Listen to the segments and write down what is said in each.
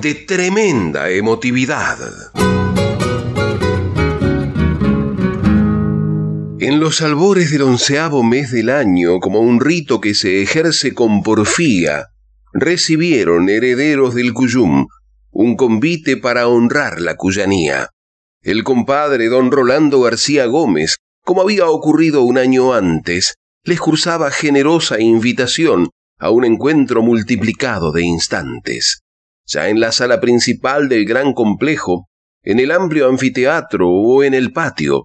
de tremenda emotividad. En los albores del onceavo mes del año, como un rito que se ejerce con porfía, recibieron herederos del Cuyum un convite para honrar la cuyanía. El compadre don Rolando García Gómez, como había ocurrido un año antes, les cursaba generosa invitación a un encuentro multiplicado de instantes. Ya en la sala principal del gran complejo, en el amplio anfiteatro o en el patio,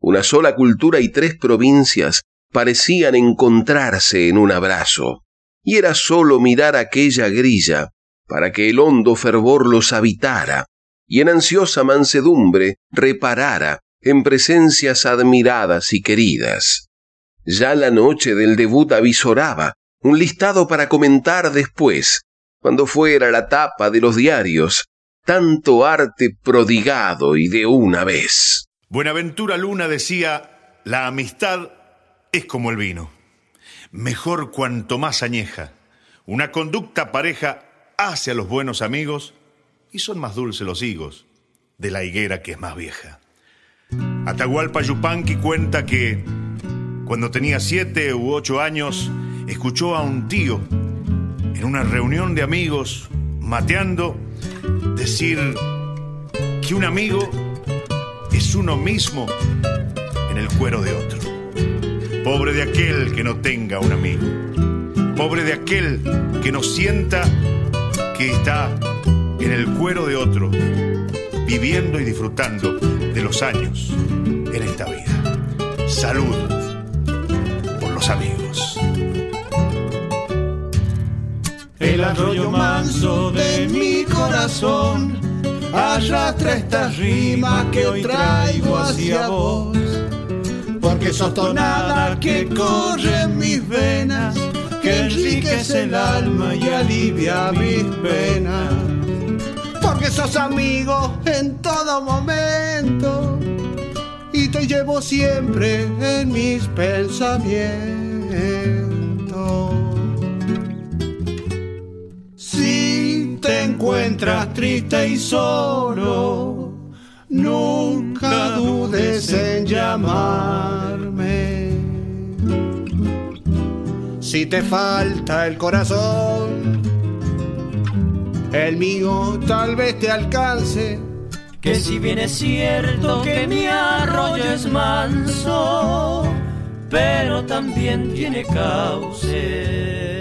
una sola cultura y tres provincias parecían encontrarse en un abrazo, y era sólo mirar aquella grilla para que el hondo fervor los habitara, y en ansiosa mansedumbre reparara en presencias admiradas y queridas. Ya la noche del debut avisoraba un listado para comentar después, cuando fuera la tapa de los diarios, tanto arte prodigado y de una vez. Buenaventura Luna decía, la amistad es como el vino, mejor cuanto más añeja. Una conducta pareja hace a los buenos amigos y son más dulces los higos de la higuera que es más vieja. Atahualpa Yupanqui cuenta que cuando tenía siete u ocho años escuchó a un tío en una reunión de amigos mateando decir que un amigo es uno mismo en el cuero de otro. Pobre de aquel que no tenga un amigo. Pobre de aquel que no sienta que está en el cuero de otro, viviendo y disfrutando de los años en esta vida. Salud El arroyo manso de mi corazón arrastra estas rimas que hoy traigo hacia vos. Porque sos tonada que corre en mis venas, que enriquece el alma y alivia mis penas porque sos amigo en todo momento y te llevo siempre en mis pensamientos. Te encuentras triste y solo, nunca dudes en llamarme. Si te falta el corazón, el mío tal vez te alcance. Que si bien es cierto que mi arroyo es manso, pero también tiene cauce.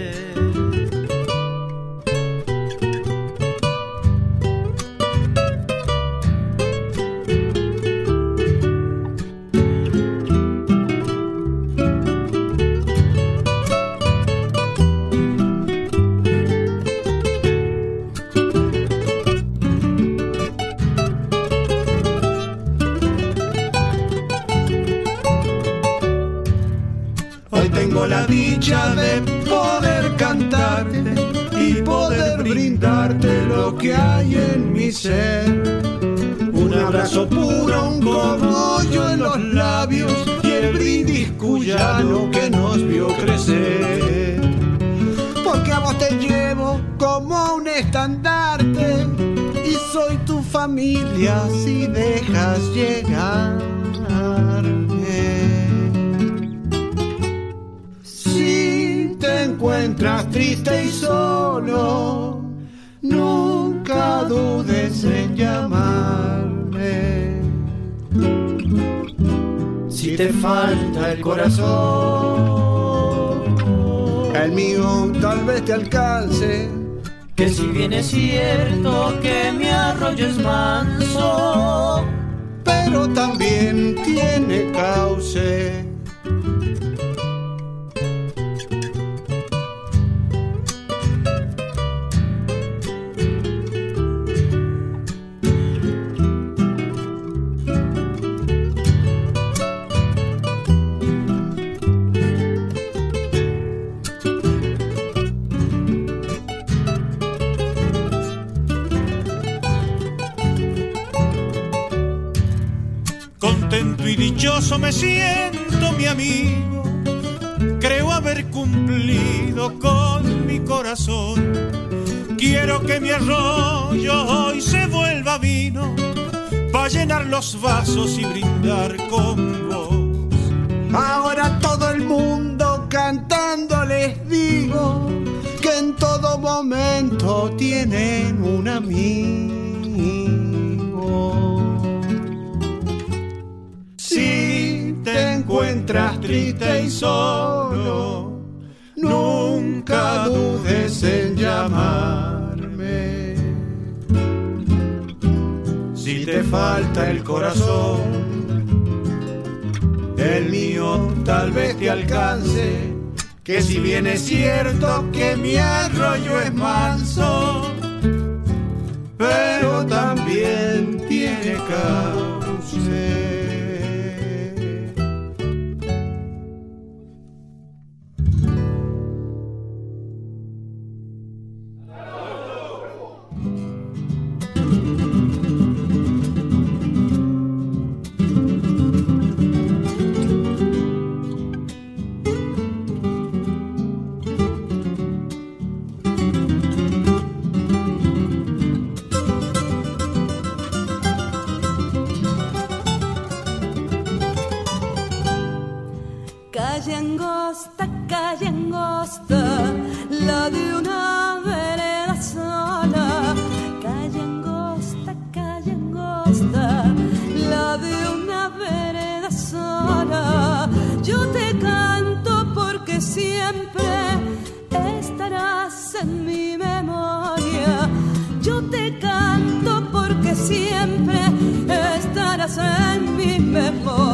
Hay en mi ser. Un abrazo puro, un cogollo en los labios y el brindis cuyano que nos vio crecer. Porque a vos te llevo como un estandarte y soy tu familia si dejas llegar. Falta el corazón, el mío tal vez te alcance. Que si bien es cierto que mi arroyo es manso, pero también tiene cauce cumplido con mi corazón. Quiero que mi arroyo hoy se vuelva vino para llenar los vasos y brindar con vos. Ahora todo el mundo cantando les digo que en todo momento tienen un amigo. encuentras triste y solo, nunca dudes en llamarme. Si te falta el corazón, el mío tal vez te alcance, que si bien es cierto que mi arroyo es manso, pero también tiene cabo. siempre estarás en mi memoria.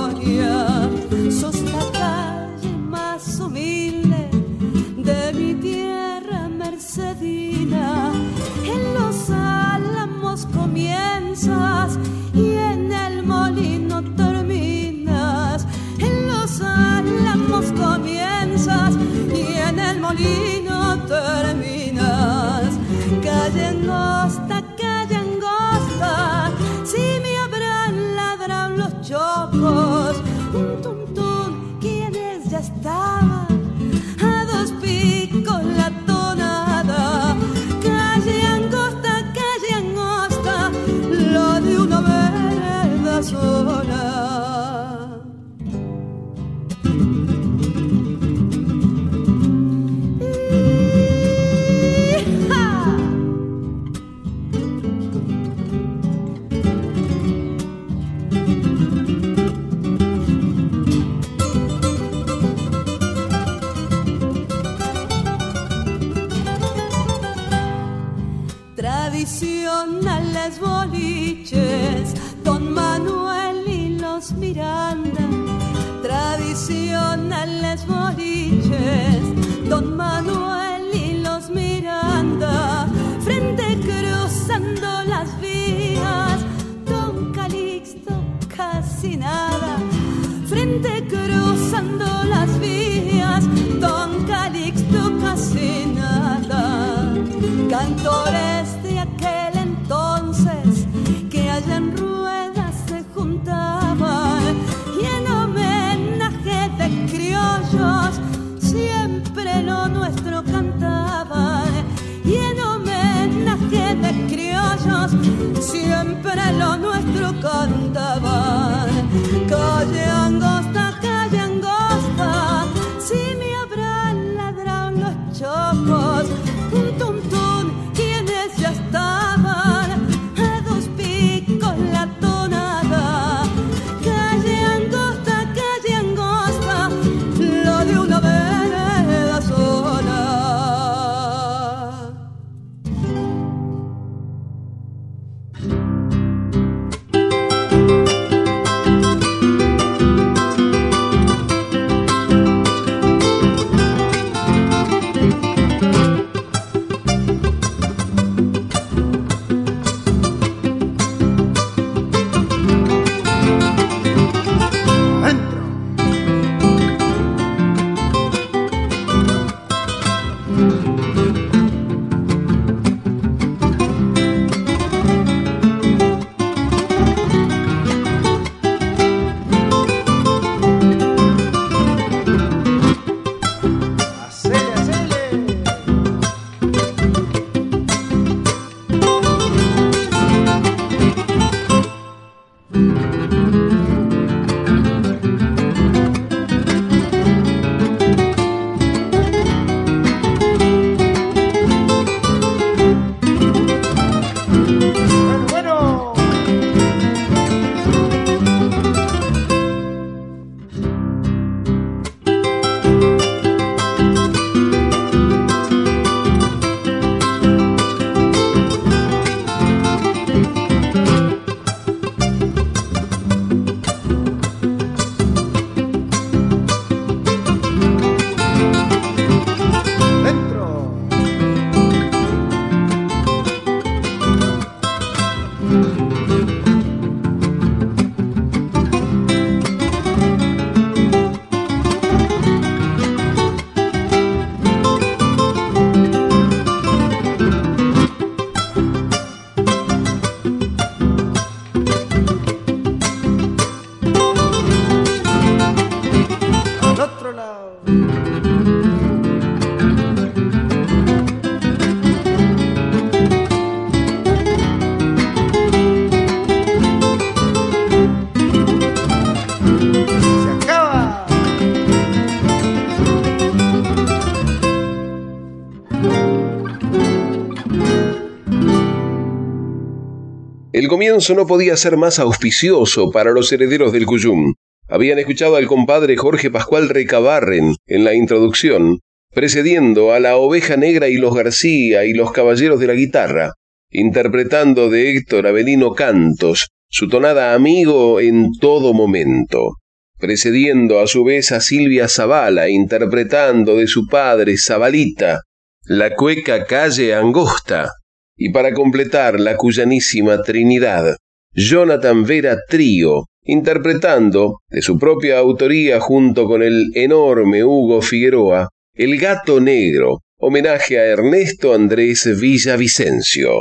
El comienzo no podía ser más auspicioso para los herederos del Cuyum. Habían escuchado al compadre Jorge Pascual Recabarren en la introducción, precediendo a la Oveja Negra y los García y los Caballeros de la Guitarra, interpretando de Héctor Avelino Cantos, su tonada amigo en todo momento, precediendo a su vez a Silvia Zavala, interpretando de su padre Zabalita, la cueca calle angosta, y para completar la cuyanísima Trinidad, Jonathan Vera Trío, interpretando, de su propia autoría junto con el enorme Hugo Figueroa, El Gato Negro, homenaje a Ernesto Andrés Villavicencio.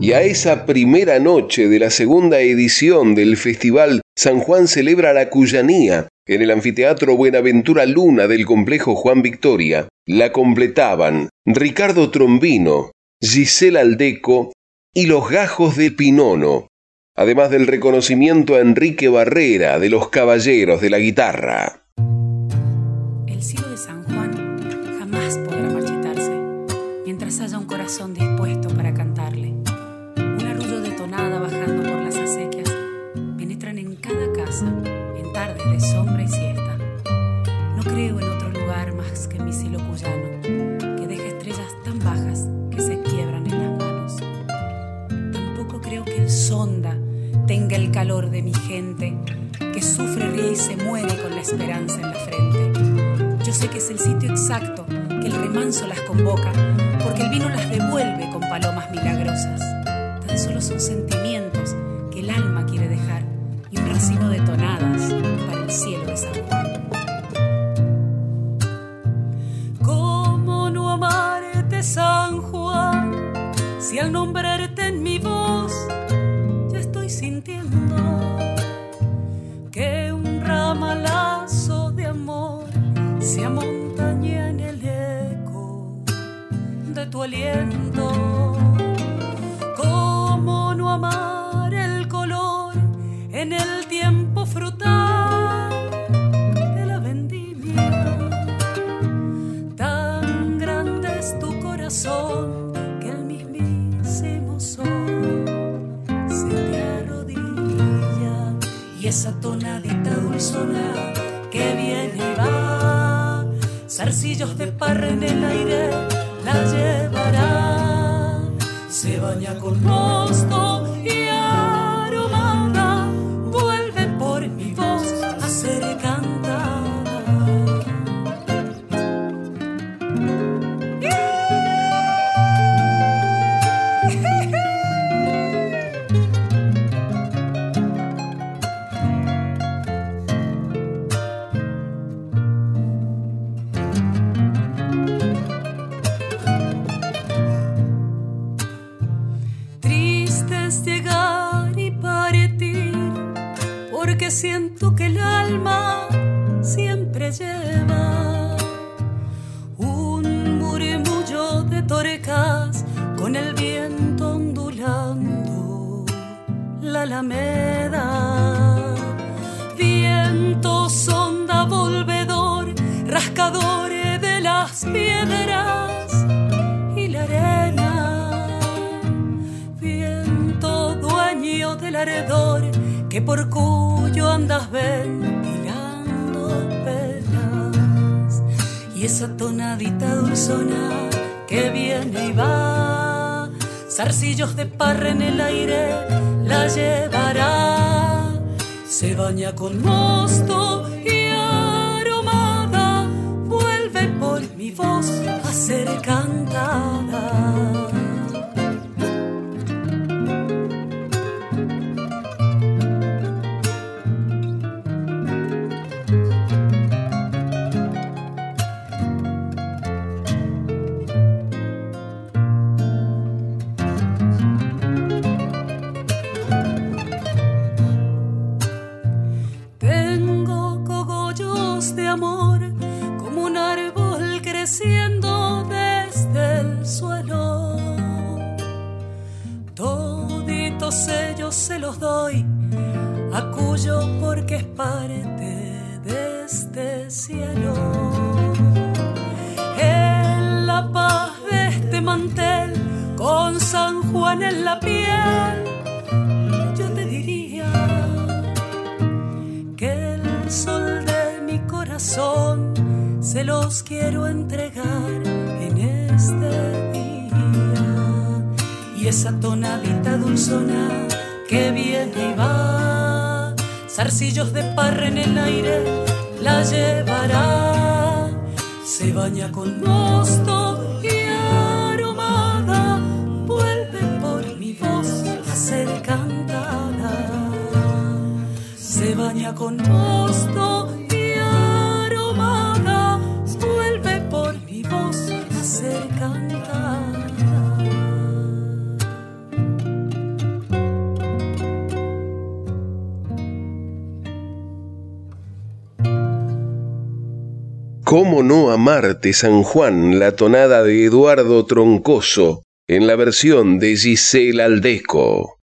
Y a esa primera noche de la segunda edición del festival San Juan celebra la Cuyanía en el anfiteatro Buenaventura Luna del complejo Juan Victoria, la completaban Ricardo Trombino, Gisela Aldeco y los gajos de Pinono, además del reconocimiento a Enrique Barrera de los Caballeros de la Guitarra. El cielo de San Juan jamás podrá marchitarse mientras haya un corazón dispuesto de mi gente, que sufre, ríe y se muere con la esperanza en la frente. Yo sé que es el sitio exacto, que el remanso las convoca, porque el vino las devuelve con palomas milagrosas. Tan solo son sentimientos que el alma quiere dejar y un racimo de tonadas para el cielo de San Juan. ¿Cómo no amarte, San Juan? Si al nombrarte en mi voz sintiendo que un ramalazo de amor se amontaña en el eco de tu aliento. ¿Cómo no amar el color en el tiempo frutal de la vendimia? Tan grande es tu corazón zarcillos de parra en el aire la llevará, se baña con con acompaña con Marte San Juan, la tonada de Eduardo Troncoso, en la versión de Giselle Aldeco.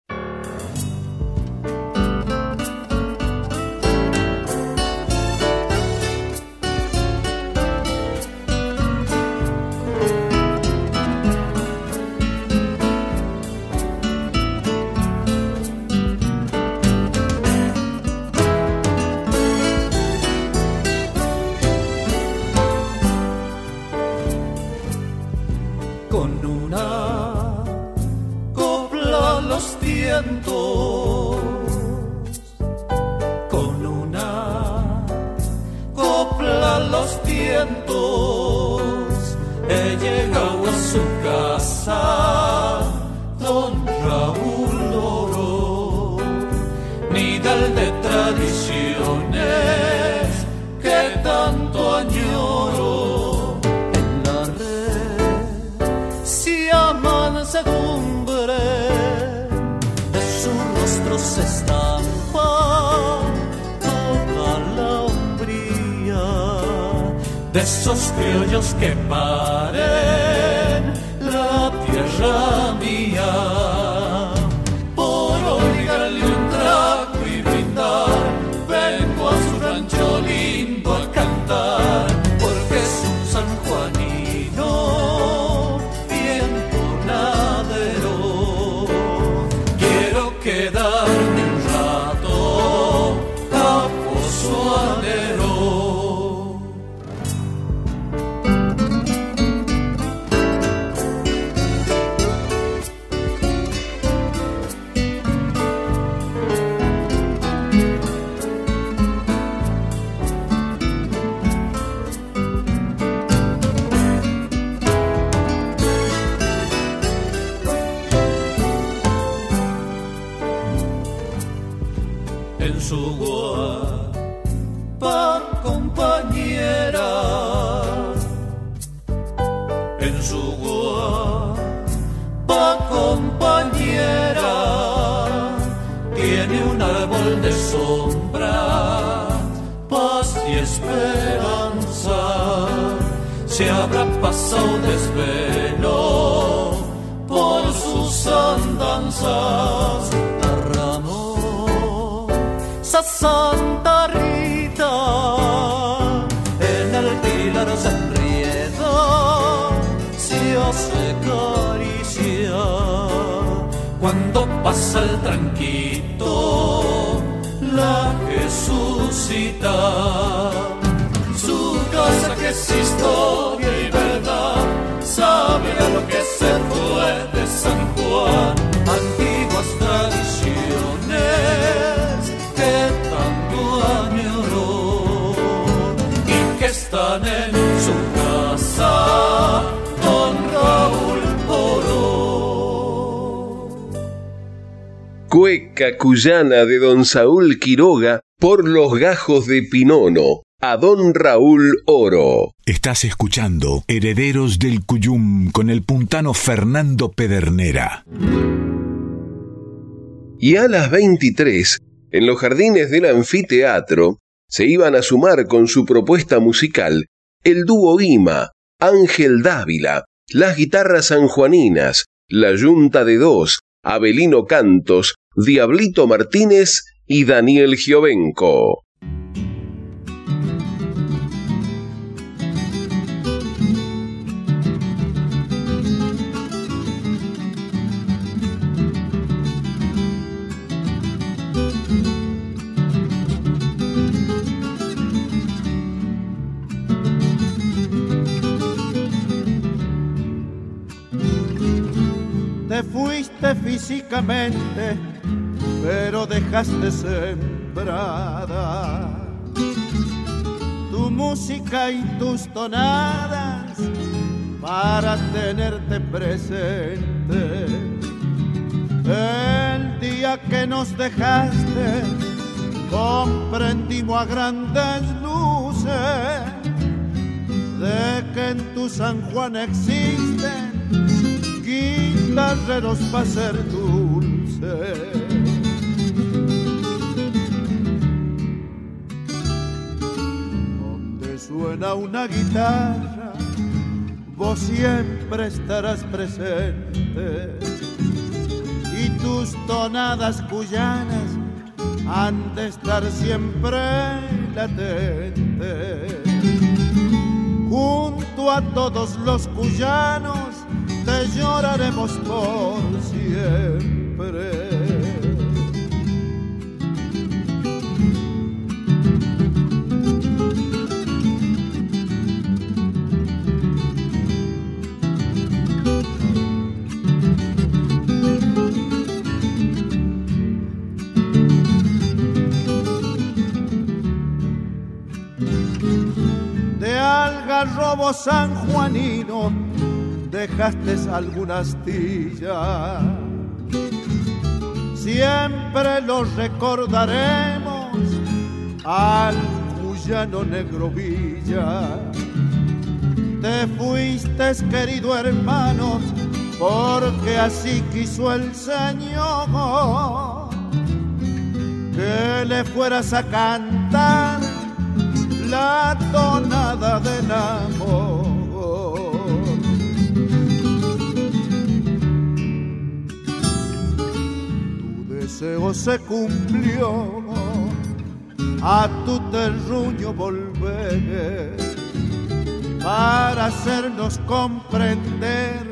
Cuyana de don Saúl Quiroga por los gajos de Pinono a don Raúl Oro. Estás escuchando Herederos del Cuyum con el puntano Fernando Pedernera. Y a las 23, en los jardines del anfiteatro, se iban a sumar con su propuesta musical el dúo Guima, Ángel Dávila, las guitarras sanjuaninas, la Yunta de Dos, Abelino Cantos Diablito Martínez y Daniel Giovenco. Te fuiste físicamente pero dejaste sembrada tu música y tus tonadas para tenerte presente. El día que nos dejaste, comprendimos a grandes luces de que en tu San Juan existen guitarreros para ser dulces. Suena una guitarra, vos siempre estarás presente y tus tonadas cuyanas han de estar siempre latentes. Junto a todos los cuyanos te lloraremos por siempre. Algarrobo sanjuanino dejaste alguna astilla. Siempre lo recordaremos al cuyano negro Villa. Te fuiste, querido hermano, porque así quiso el Señor que le fueras a cantar la tonada del amor. Tu deseo se cumplió, a tu terruño volver para hacernos comprender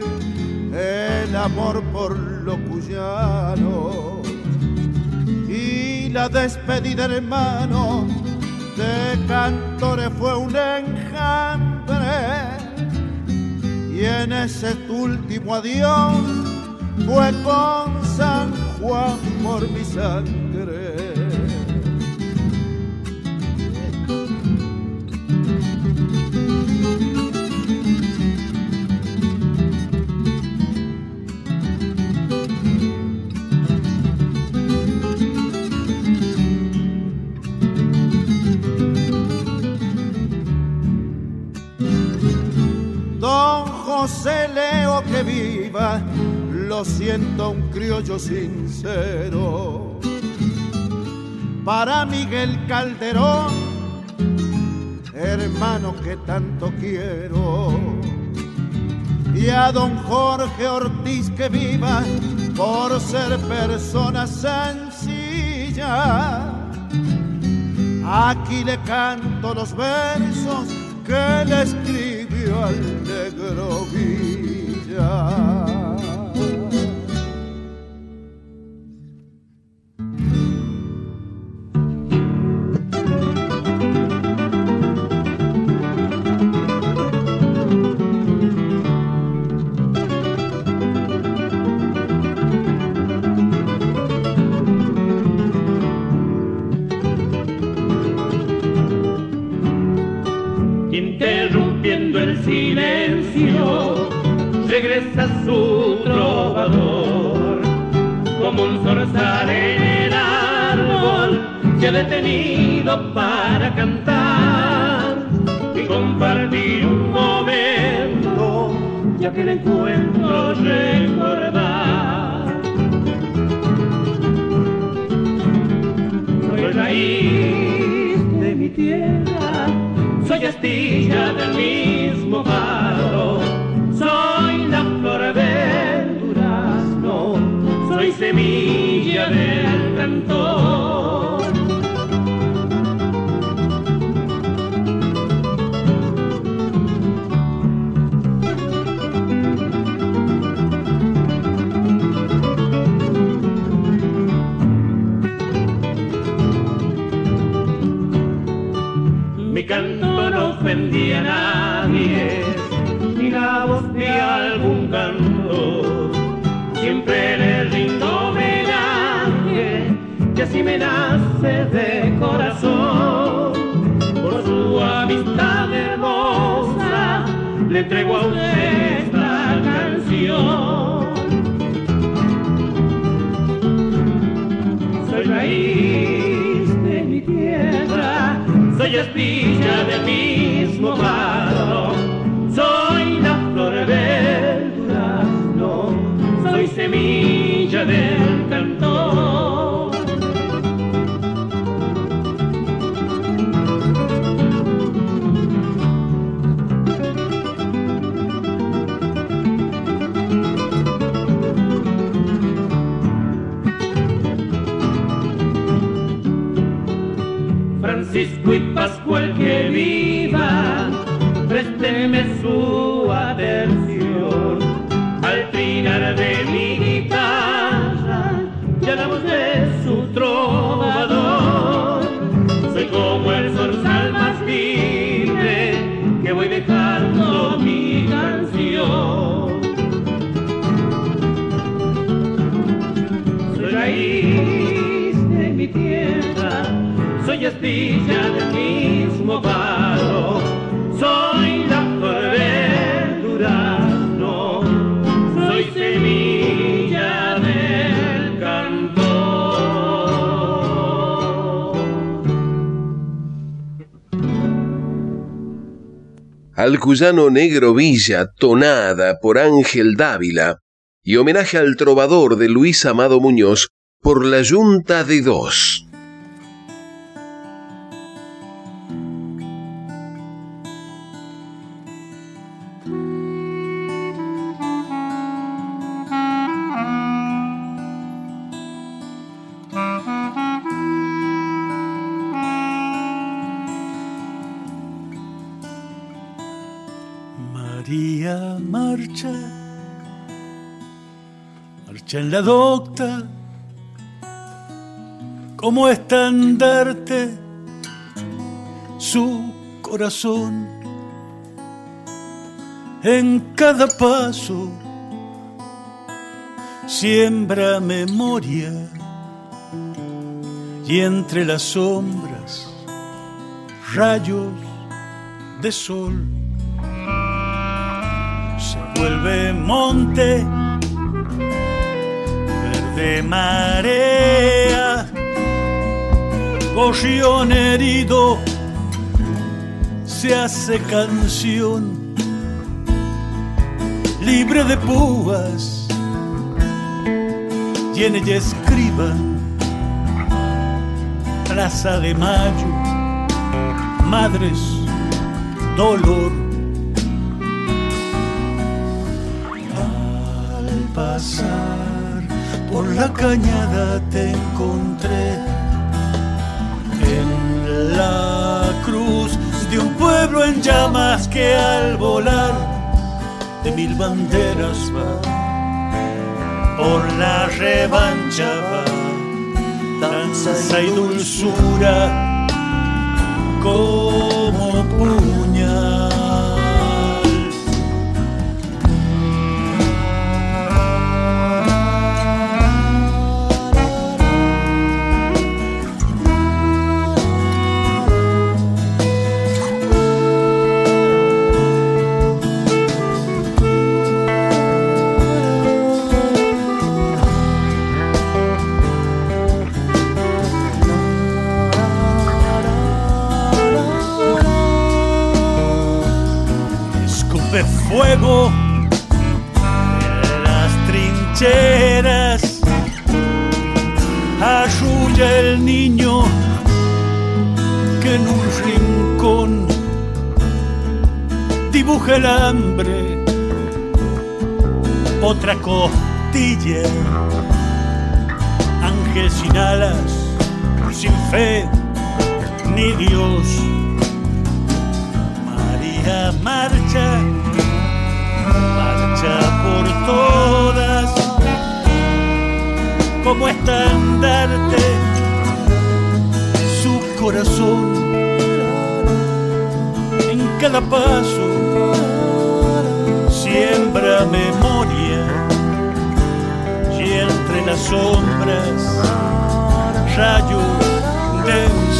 el amor por lo cuyano y la despedida hermano de cantores fue un enjambre y en ese último adiós fue con San Juan por mi sangre. Lo siento un criollo sincero. Para Miguel Calderón, hermano que tanto quiero. Y a don Jorge Ortiz que viva por ser persona sencilla. Aquí le canto los versos que le escribió al negro para cantar y compartir un momento, ya que el encuentro recordar. Soy raíz de mi tierra soy astilla del mismo palo, soy la flor del durazno, soy semilla del cantor. Mi canto no ofendía a nadie, ni la voz de algún canto. Siempre le rindo homenaje, que así me nace de corazón. Por su amistad hermosa, le entrego a usted esta canción. Soy raíz soy espilla del mismo barro, soy la flor del durazno, soy semilla del soy astilla del mismo palo, soy la flor del durazno, soy semilla del cantor. Al cuyano Negro Villa, tonada por Ángel Dávila, y homenaje al trovador de Luis Amado Muñoz por la Junta de Dos. En la docta como estandarte su corazón. En cada paso siembra memoria y entre las sombras rayos de sol se vuelve monte, verde marea, gorrión herido, se hace canción, libre de púas, y en ella escriban, Plaza de Mayo, Madres, Dolor. Al por la cañada te encontré. En la cruz de un pueblo en llamas que al volar de mil banderas va por la revancha va. Danza y dulzura como fuego las trincheras, arrulla el niño que en un rincón dibuja el hambre, otra costilla, ángel sin alas, sin fe ni Dios. María marcha, todas, como estandarte su corazón en cada paso siembra memoria las sombras, rayo del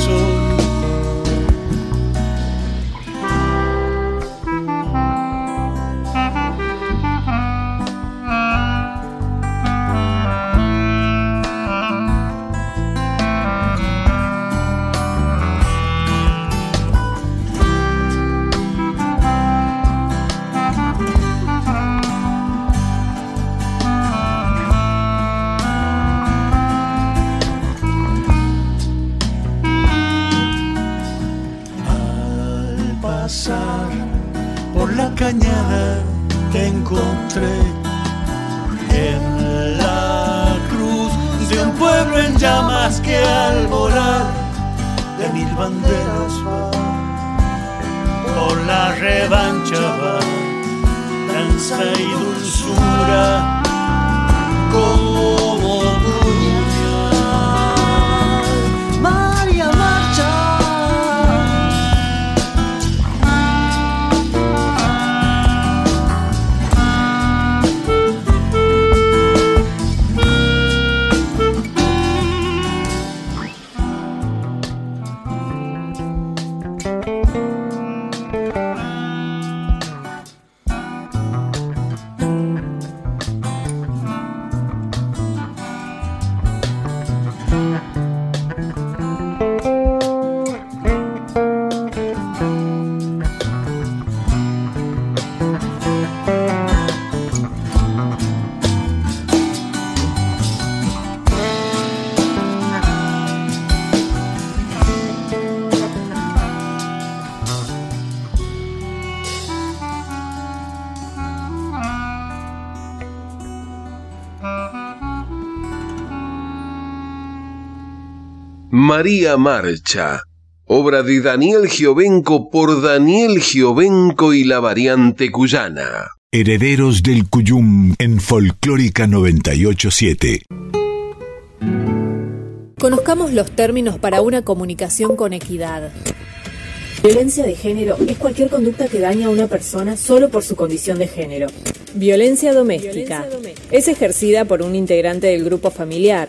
María Marcha, obra de Daniel Giovenco por Daniel Giovenco y la variante cuyana. Herederos del Cuyum en Folclórica 987. Conozcamos los términos para una comunicación con equidad. Violencia de género es cualquier conducta que daña a una persona solo por su condición de género. Violencia doméstica es ejercida por un integrante del grupo familiar,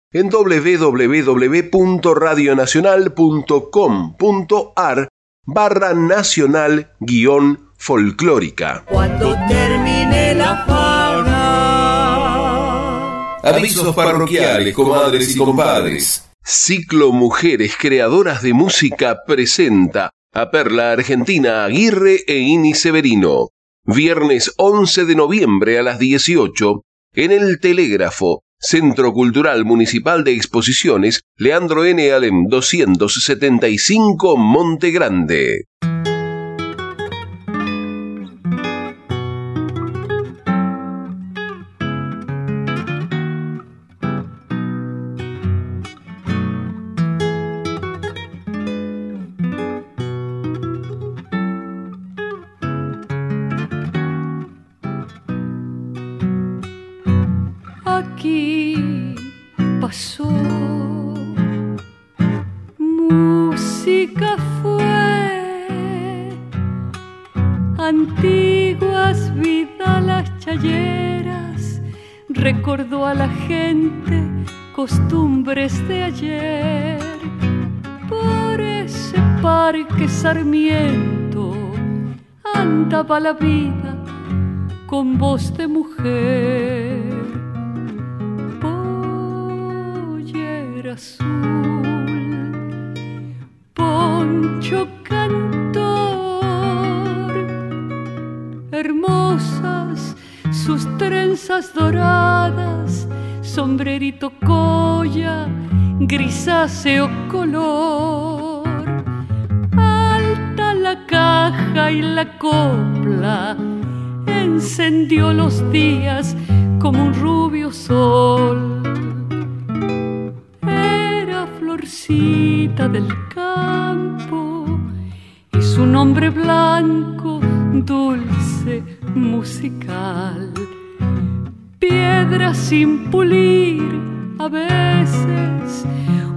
en www.radionacional.com.ar barra nacional guion folclórica. Cuando termine la fauna. Avisos parroquiales, comadres y compadres. Ciclo Mujeres Creadoras de Música presenta a Perla Argentina Aguirre e Ini Severino. Viernes 11 de noviembre a las 18 en el Telégrafo, Centro Cultural Municipal de Exposiciones, Leandro N. Alem 275 Monte Grande. Recordó a la gente costumbres de ayer. Por ese parque Sarmiento andaba la vida con voz de mujer. Pollera azul, poncho cantor, hermosas sus trenzas doradas, sombrerito colla, grisáceo color. Alta la caja y la copla encendió los días como un rubio sol. Era florcita del campo y su nombre blanco, dulce, musical. Piedra sin pulir a veces,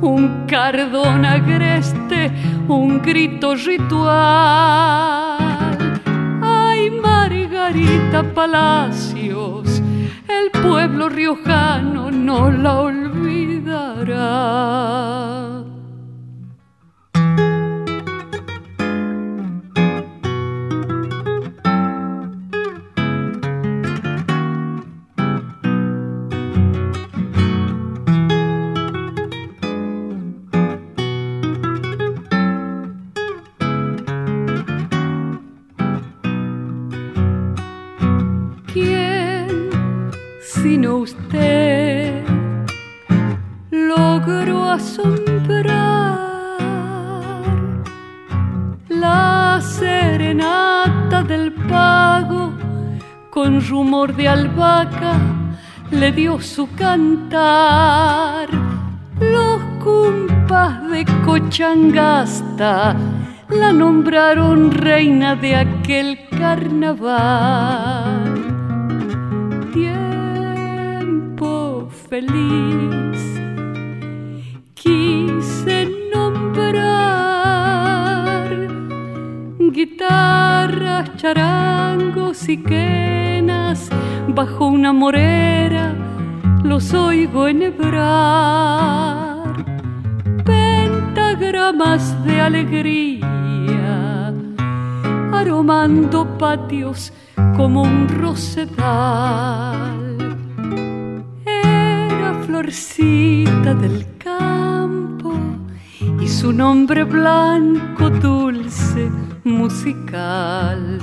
un cardón agreste, un grito ritual Margarita Palacios, el pueblo riojano no la olvidará. De albahaca le dio su cantar los cumpas de Cochangasta la nombraron reina de aquel carnaval feliz. Quise guitarras, charangos y quenas bajo una morera, los oigo enhebrar. Pentagramas de alegría, aromando patios como un rosedal florcita del campo y su nombre blanco, dulce, musical.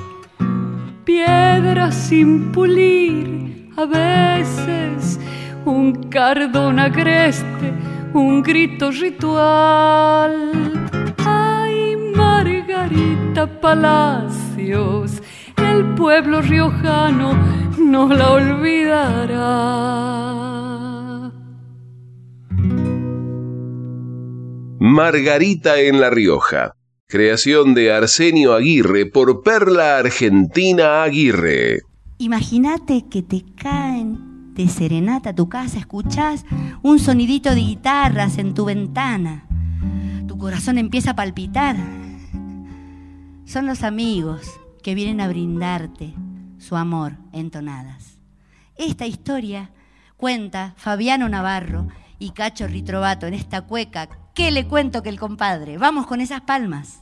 Piedra sin pulir, a veces un cardón agreste, un grito ritual. Ay, Margarita Palacios, el pueblo riojano no la olvidará. Margarita en La Rioja. Creación de Arsenio Aguirre por Perla Argentina Aguirre. Imagínate que te caen de serenata a tu casa, escuchás un sonidito de guitarras en tu ventana. Tu corazón empieza a palpitar. Son los amigos que vienen a brindarte su amor entonadas. Esta historia cuenta Fabiano Navarro y Cacho Ritrovato en esta cueca ¿Qué le cuento que el compadre? Vamos con esas palmas.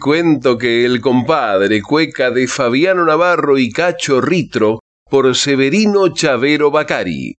Cuento que el compadre cueca de Fabiano Navarro y Cacho Ritro por Severino Chavero Bacari?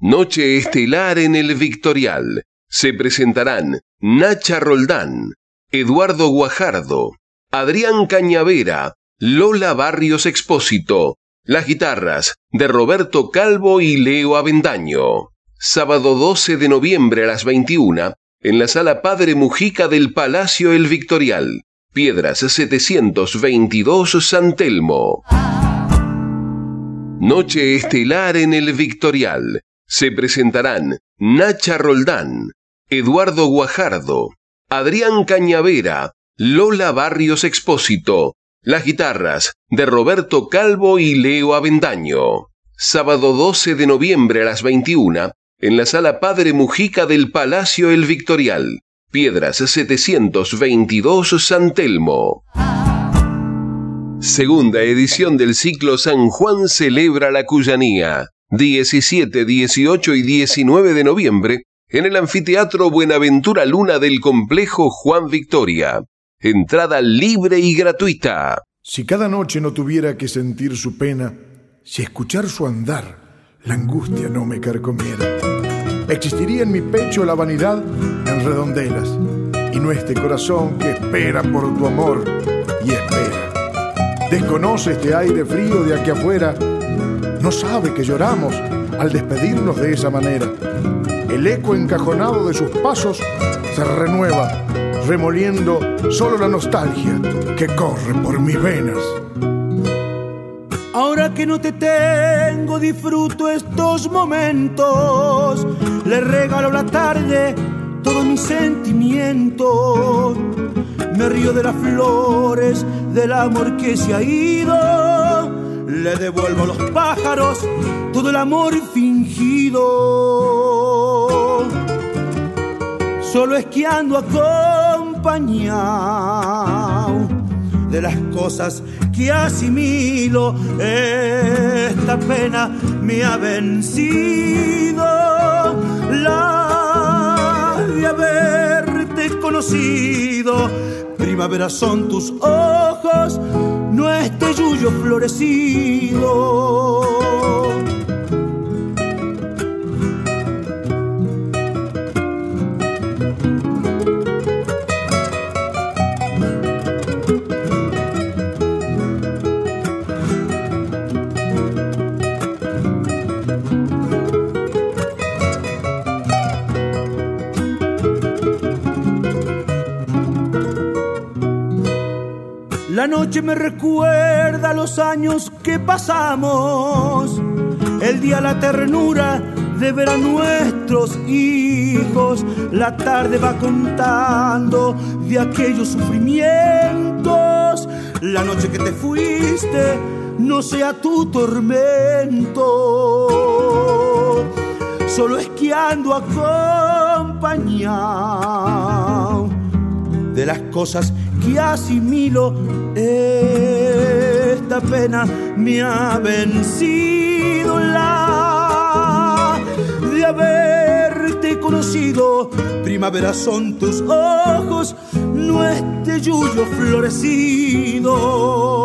Noche estelar en el Victorial. Se presentarán Nacha Roldán, Eduardo Guajardo, Adrián Cañavera, Lola Barrios Expósito, las guitarras de Roberto Calvo y Leo Avendaño. Sábado 12 de noviembre a las 21 en la sala Padre Mujica del Palacio El Victorial. Piedras 722 San Telmo. Noche estelar en el Victorial. Se presentarán Nacha Roldán, Eduardo Guajardo, Adrián Cañavera, Lola Barrios Expósito, las guitarras de Roberto Calvo y Leo Avendaño. Sábado 12 de noviembre a las 21 en la sala Padre Mujica del Palacio El Victorial. Piedras 722 San Telmo. Segunda edición del ciclo San Juan celebra la Cuyanía. 17, 18 y 19 de noviembre en el anfiteatro Buenaventura Luna del complejo Juan Victoria. Entrada libre y gratuita. Si cada noche no tuviera que sentir su pena, si escuchar su andar, la angustia no me carcomiera, existiría en mi pecho la vanidad en redondelas, y no este corazón que espera por tu amor y espera. Desconoce este aire frío de aquí afuera, no sabe que lloramos al despedirnos de esa manera. El eco encajonado de sus pasos se renueva, remoliendo solo la nostalgia que corre por mis venas. Ahora que no te tengo, disfruto estos momentos. Le regalo la tarde todo mi sentimiento. Me río de las flores, del amor que se ha ido. Le devuelvo a los pájaros todo el amor fingido. Solo esquiando acompañado de las cosas que asimilo. Esta pena me ha vencido. La de haberte conocido. Primavera son tus ojos, no este yuyo florecido. Noche me recuerda los años que pasamos, el día la ternura de ver a nuestros hijos, la tarde va contando de aquellos sufrimientos, la noche que te fuiste no sea tu tormento, solo esquiando acompañado de las cosas que asimilo. Esta pena me ha vencido la de haberte conocido. Primavera son tus ojos, no este yuyo florecido.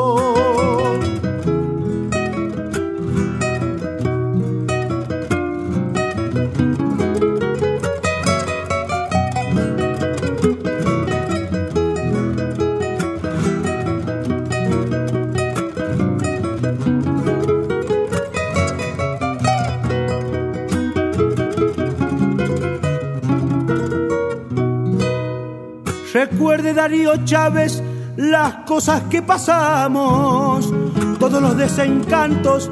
Darío Chávez las cosas que pasamos, todos los desencantos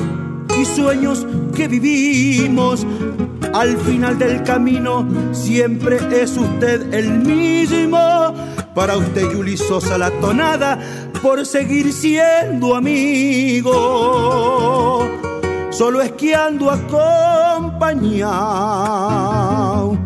y sueños que vivimos. Al final del camino siempre es usted el mismo. Para usted, Yuli Sosa, la tonada por seguir siendo amigo. Solo esquiando acompañado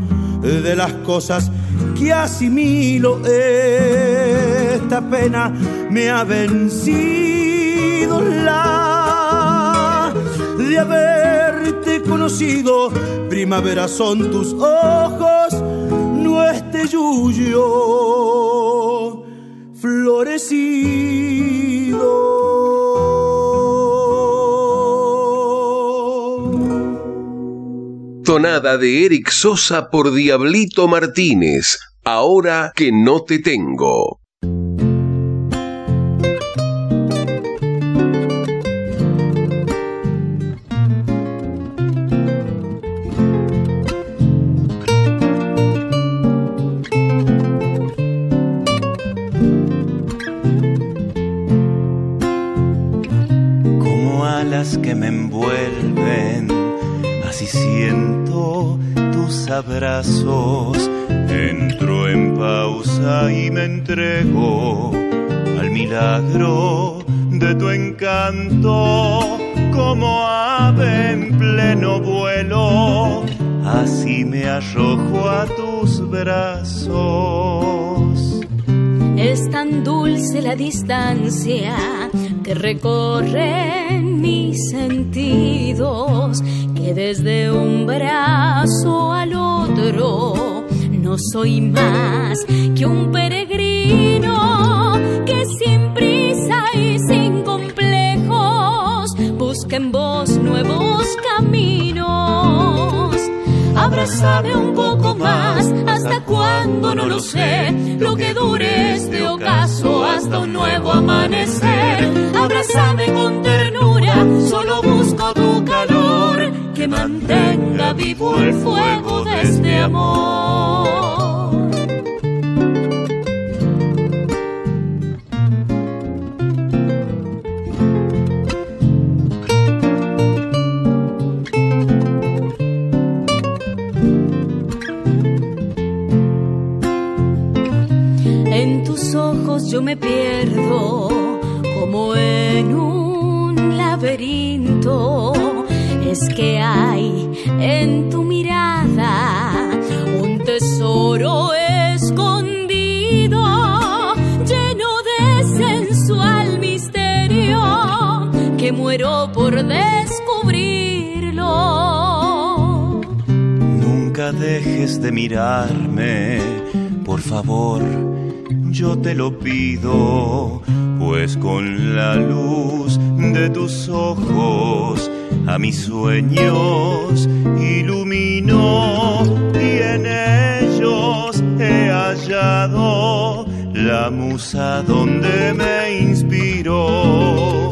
de las cosas que asimilo esta pena me ha vencido la de haberte conocido. Primavera son tus ojos, no este yuyo florecido. Tonada de Eric Sosa por Diablito Martínez ahora que no te tengo. Como alas que me envuelven, así siento tus abrazos y me entrego al milagro de tu encanto como ave en pleno vuelo. Así me arrojo a tus brazos. Es tan dulce la distancia que recorren mis sentidos que desde un brazo al otro no soy más que un peregrino que sin prisa y sin complejos busca en vos nuevos caminos. Abrázame un poco más, hasta cuando no lo sé, lo que dure este ocaso hasta un nuevo amanecer. Abrázame con ternura, solo busco que mantenga vivo el fuego de este amor. En tus ojos yo me pierdo como en un laberinto es que hay en tu mirada un tesoro escondido, lleno de sensual misterio, que muero por descubrirlo. Nunca dejes de mirarme, por favor, yo te lo pido, pues con la luz de tus ojos, a mis sueños iluminó y en ellos he hallado la musa donde me inspiró.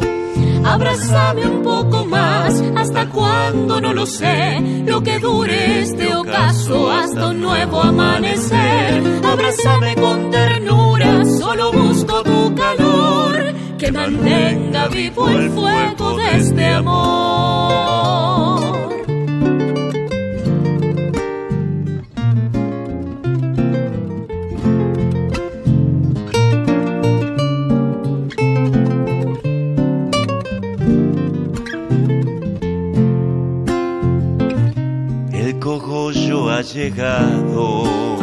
Abrázame un poco más, hasta cuando no lo sé, lo que dure este ocaso hasta un nuevo amanecer. Abrázame con ternura, solo busco tu calor que mantenga vivo el fuego de este amor. El cogollo ha llegado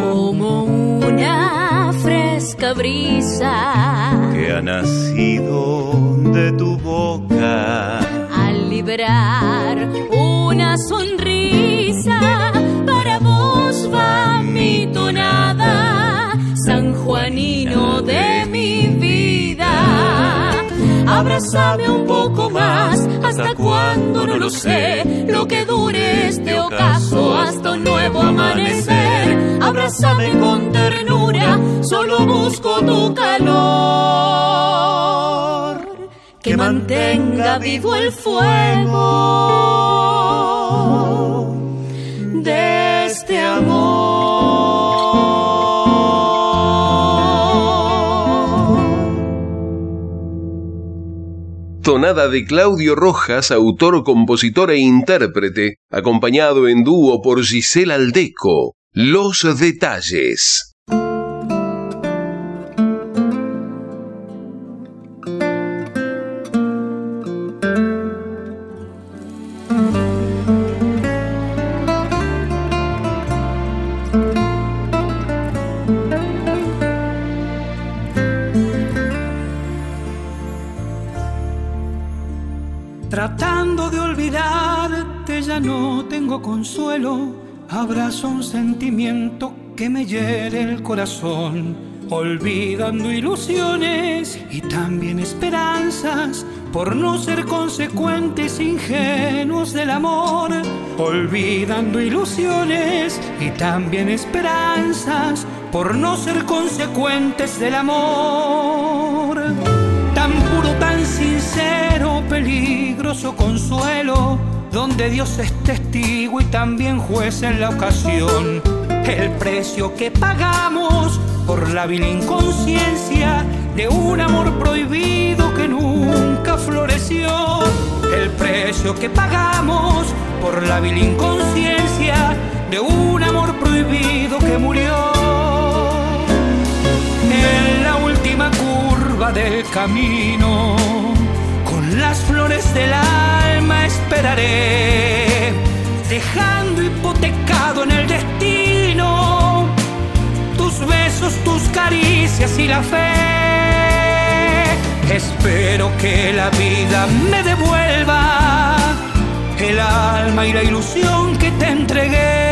fresca brisa que ha nacido de tu boca. al liberar abrázame un poco más, hasta cuando no lo sé, lo que dure este ocaso hasta un nuevo amanecer. Abrázame con ternura, solo busco tu calor, que mantenga vivo el fuego de este amor. Tonada de Claudio Rojas, autor, compositor e intérprete, acompañado en dúo por Giselle Aldeco. Los detalles. Consuelo, abrazo un sentimiento que me hiere el corazón, olvidando ilusiones y también esperanzas por no ser consecuentes ingenuos del amor, olvidando ilusiones y también esperanzas por no ser consecuentes del amor. Tan puro, tan sincero, peligroso consuelo donde Dios es testigo y también juez en la ocasión. El precio que pagamos por la vil inconsciencia de un amor prohibido que nunca floreció. El precio que pagamos por la vil inconsciencia de un amor prohibido que murió. En la última curva del camino las flores del alma esperaré, dejando hipotecado en el destino tus besos, tus caricias y la fe. Espero que la vida me devuelva el alma y la ilusión que te entregué.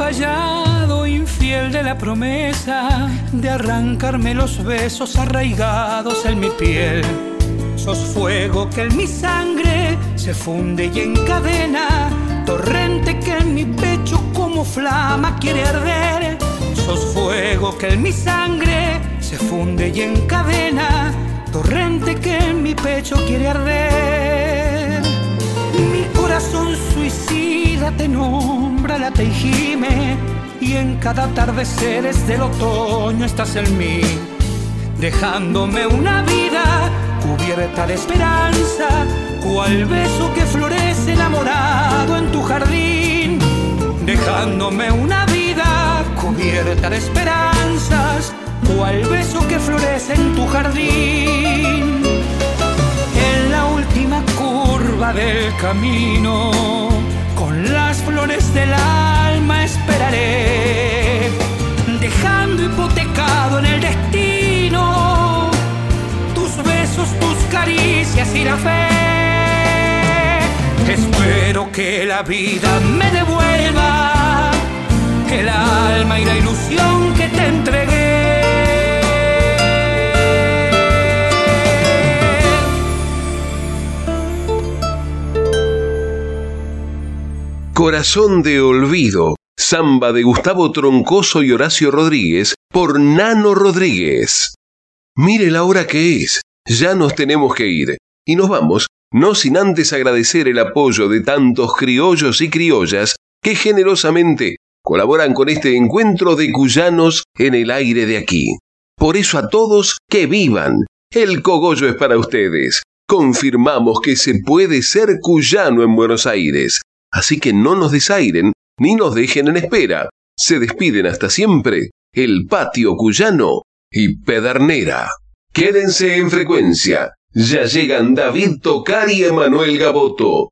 Fallado, infiel de la promesa de arrancarme los besos arraigados en mi piel. Sos fuego que en mi sangre se funde y encadena, torrente que en mi pecho como flama quiere arder. Sos fuego que en mi sangre se funde y encadena, torrente que en mi pecho quiere arder. Corazón suicida te nombra, la te gime, y en cada atardecer del otoño estás en mí, dejándome una vida cubierta de esperanza, cual beso que florece enamorado en tu jardín, dejándome una vida cubierta de esperanzas, cual beso que florece en tu jardín. Última curva del camino, con las flores del alma esperaré, dejando hipotecado en el destino tus besos, tus caricias y la fe. Espero que la vida me devuelva el alma y la ilusión que te entregué. Corazón de Olvido, samba de Gustavo Troncoso y Horacio Rodríguez por Nano Rodríguez. Mire la hora que es, ya nos tenemos que ir, y nos vamos, no sin antes agradecer el apoyo de tantos criollos y criollas que generosamente colaboran con este encuentro de cuyanos en el aire de aquí. Por eso a todos, que vivan. El cogollo es para ustedes. Confirmamos que se puede ser cuyano en Buenos Aires. Así que no nos desairen ni nos dejen en espera. Se despiden hasta siempre el patio cuyano y Pedernera. Quédense en frecuencia. Ya llegan David Tocar y Emanuel Gaboto.